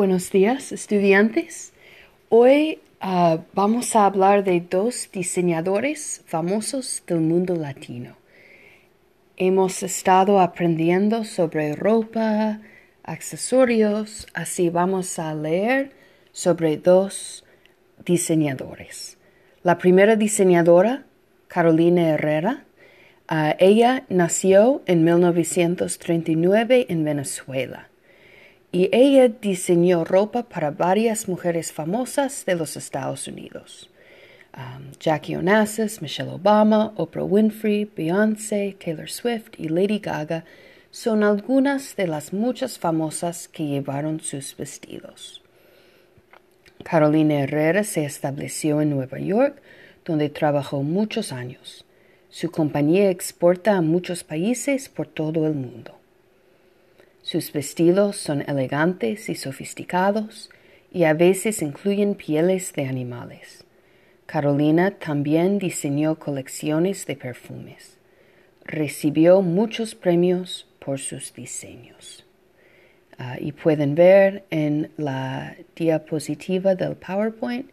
Buenos días, estudiantes. Hoy ah, vamos a hablar de dos diseñadores famosos del mundo latino. Hemos estado aprendiendo sobre ropa, accesorios, así vamos a leer sobre dos diseñadores. La primera diseñadora, Carolina Herrera, ah, ella nació en 1939 en Venezuela y ella diseñó ropa para varias mujeres famosas de los Estados Unidos. Um, Jackie Onassis, Michelle Obama, Oprah Winfrey, Beyoncé, Taylor Swift y Lady Gaga son algunas de las muchas famosas que llevaron sus vestidos. Carolina Herrera se estableció en Nueva York, donde trabajó muchos años. Su compañía exporta a muchos países por todo el mundo. Sus vestidos son elegantes y sofisticados y a veces incluyen pieles de animales. Carolina también diseñó colecciones de perfumes. Recibió muchos premios por sus diseños. Ah, y pueden ver en la diapositiva del PowerPoint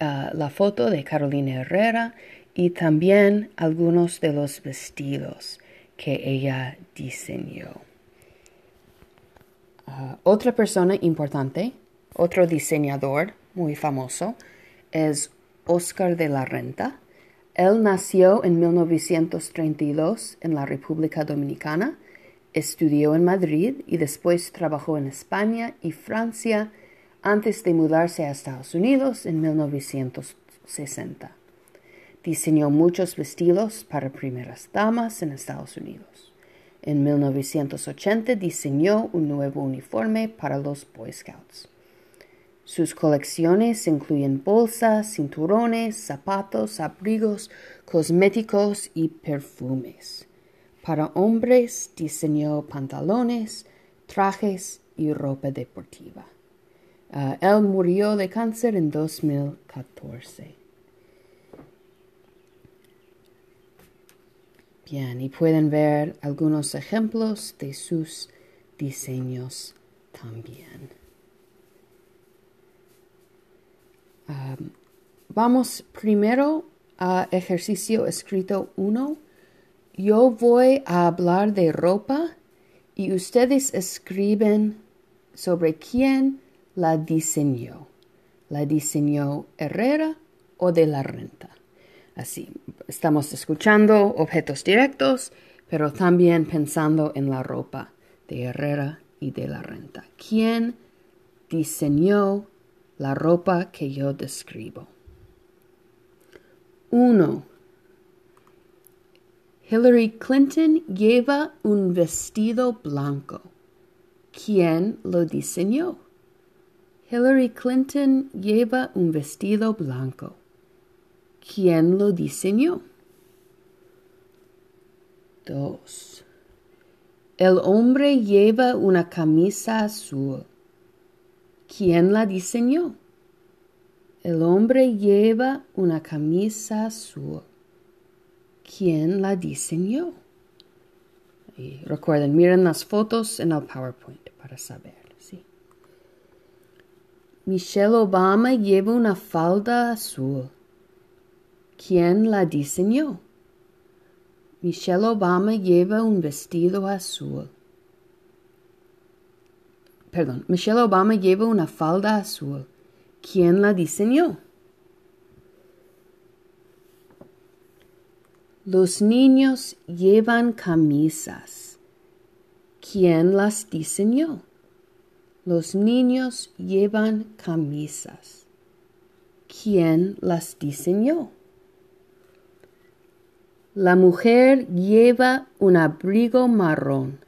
ah, la foto de Carolina Herrera y también algunos de los vestidos que ella diseñó. Ah, otra persona importante, otro diseñador muy famoso, es Oscar de la Renta. Él nació en 1932 en la República Dominicana, estudió en Madrid y después trabajó en España y Francia antes de mudarse a Estados Unidos en 1960. Diseñó muchos vestidos para primeras damas en Estados Unidos. En 1980 diseñó un nuevo uniforme para los Boy Scouts. Sus colecciones incluyen bolsas, cinturones, zapatos, abrigos, cosméticos y perfumes. Para hombres diseñó pantalones, trajes y ropa deportiva. Ah, él murió de cáncer en 2014. Y pueden ver algunos ejemplos de sus diseños también. vamos primero a ejercicio escrito 1. Yo voy a hablar de ropa y ustedes escriben sobre quién la diseñó. ¿La diseñó Herrera o de la Renta? Así, estamos escuchando objetos directos, pero también pensando en la ropa de Herrera y de la renta. ¿Quién diseñó la ropa que yo describo? Uno. Hillary Clinton lleva un vestido blanco. ¿Quién lo diseñó? Hillary Clinton lleva un vestido blanco. ¿Quién lo diseñó? 2. El hombre lleva una camisa azul. ¿Quién la diseñó? El hombre lleva una camisa azul. ¿Quién la diseñó? Y recuerden, miren las fotos en el PowerPoint para saber. ¿sí? Michelle Obama lleva una falda azul. ¿Quién la diseñó? Michelle Obama lleva un vestido azul. Perdón, Michelle Obama lleva una falda azul. ¿Quién la diseñó? Los niños llevan camisas. ¿Quién las diseñó? Los niños llevan camisas. ¿Quién las diseñó? La mujer lleva un abrigo marrón.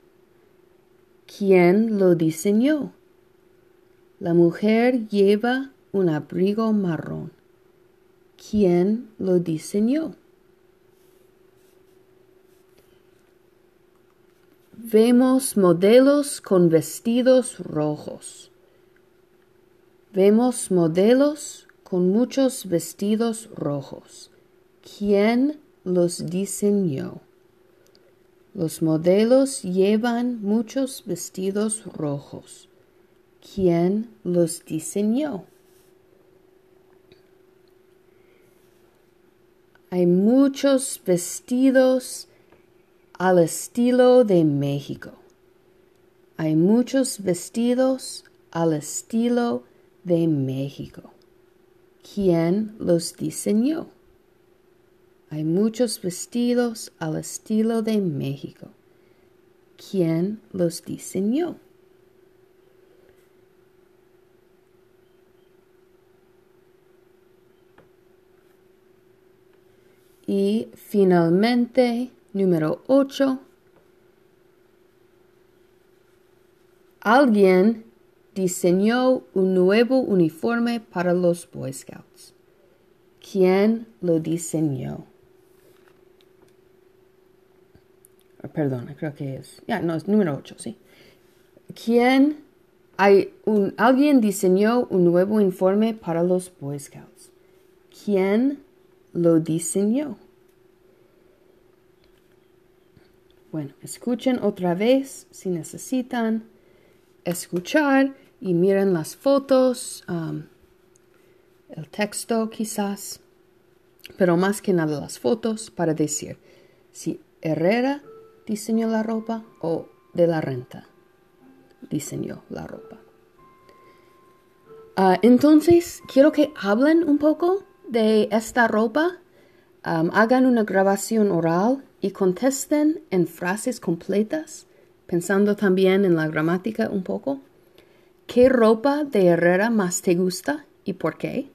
¿Quién lo diseñó? La mujer lleva un abrigo marrón. ¿Quién lo diseñó? Vemos modelos con vestidos rojos. Vemos modelos con muchos vestidos rojos. ¿Quién los diseñó. Los modelos llevan muchos vestidos rojos. ¿Quién los diseñó? Hay muchos vestidos al estilo de México. Hay muchos vestidos al estilo de México. ¿Quién los diseñó? Hay muchos vestidos al estilo de México. ¿Quién los diseñó? Y finalmente, número 8. Alguien diseñó un nuevo uniforme para los Boy Scouts. ¿Quién lo diseñó? Perdona, creo que es. Ya, no, es número 8, sí. ¿Quién? Hay un, alguien diseñó un nuevo uniforme para los Boy Scouts. ¿Quién lo diseñó. Bueno, escuchen otra vez si necesitan escuchar y miren las fotos, um, el texto quizás, pero más que nada las fotos para decir si Herrera diseñó la ropa o de la renta diseñó la ropa. Ah, entonces, quiero que hablen un poco de esta ropa, hagan una grabación oral y contesten en frases completas, pensando también en la gramática un poco. ¿Qué ropa de Herrera más te gusta y por qué?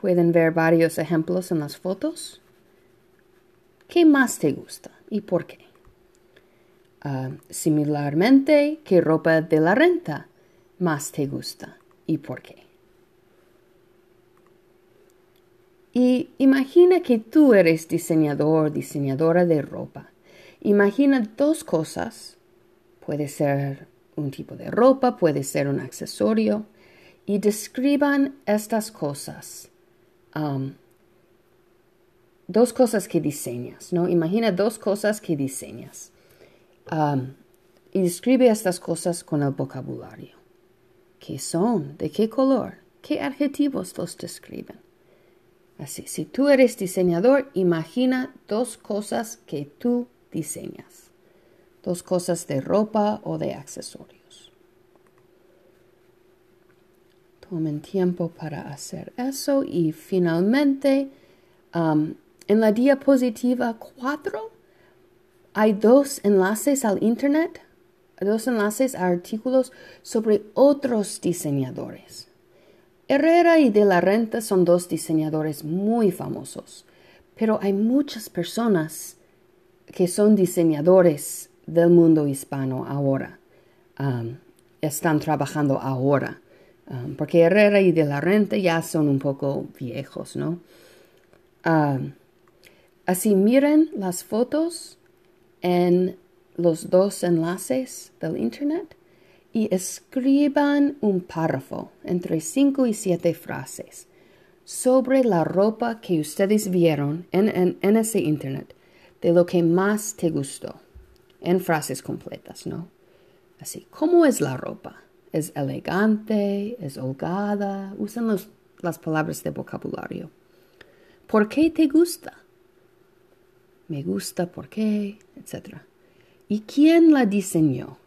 Pueden ver varios ejemplos en las fotos. ¿Qué más te gusta y por qué? Uh, similarmente, ¿qué ropa de la renta más te gusta y por qué? Y imagina que tú eres diseñador, diseñadora de ropa. Imagina dos cosas. Puede ser un tipo de ropa, puede ser un accesorio. Y describan estas cosas. Um, dos cosas que diseñas, ¿no? Imagina dos cosas que diseñas. Um, y describe estas cosas con el vocabulario. ¿Qué son? ¿De qué color? ¿Qué adjetivos los describen? Así, si tú eres diseñador, imagina dos cosas que tú diseñas. Dos cosas de ropa o de accesorios. Tomen tiempo para hacer eso y finalmente um, en la diapositiva 4 hay dos enlaces al Internet, dos enlaces a artículos sobre otros diseñadores. Herrera y De la Renta son dos diseñadores muy famosos, pero hay muchas personas que son diseñadores del mundo hispano ahora. Um, están trabajando ahora, um, porque Herrera y De la Renta ya son un poco viejos, ¿no? Um, así miren las fotos en los dos enlaces del Internet y escriban un párrafo entre cinco y siete frases sobre la ropa que ustedes vieron en, ese internet, de lo que más te gustó, en frases completas, ¿no? Así, ¿cómo es la ropa? ¿Es elegante? ¿Es holgada? Usan las palabras de vocabulario. ¿Por qué te gusta? Me gusta, ¿por qué? Etcétera. ¿Y quién la diseñó?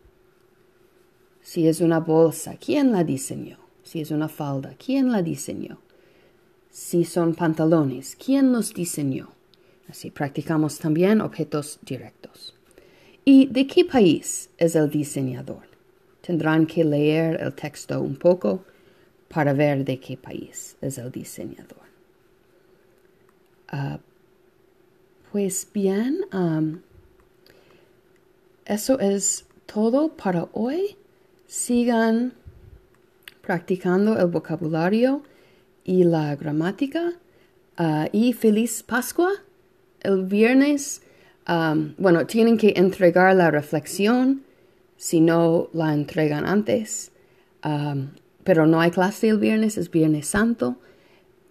Si es una bolsa, ¿quién la diseñó? Si es una falda, ¿quién la diseñó? Si son pantalones, ¿quién los diseñó? Así practicamos también objetos directos. ¿Y de qué país es el diseñador? Tendrán que leer el texto un poco para ver de qué país es el diseñador. Ah, pues bien, eso es todo para hoy sigan practicando el vocabulario y la gramática. Ah, y feliz Pascua. El viernes, bueno, tienen que entregar la reflexión si no la entregan antes. pero no hay clase el viernes, es Viernes Santo.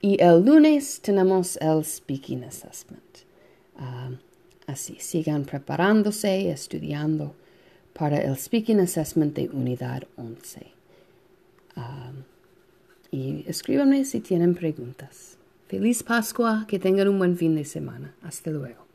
Y el lunes tenemos el Speaking Assessment. Así, sigan preparándose, estudiando para el Speaking Assessment de Unidad 11. y escríbanme si tienen preguntas. Feliz Pascua, que tengan un buen fin de semana. Hasta luego.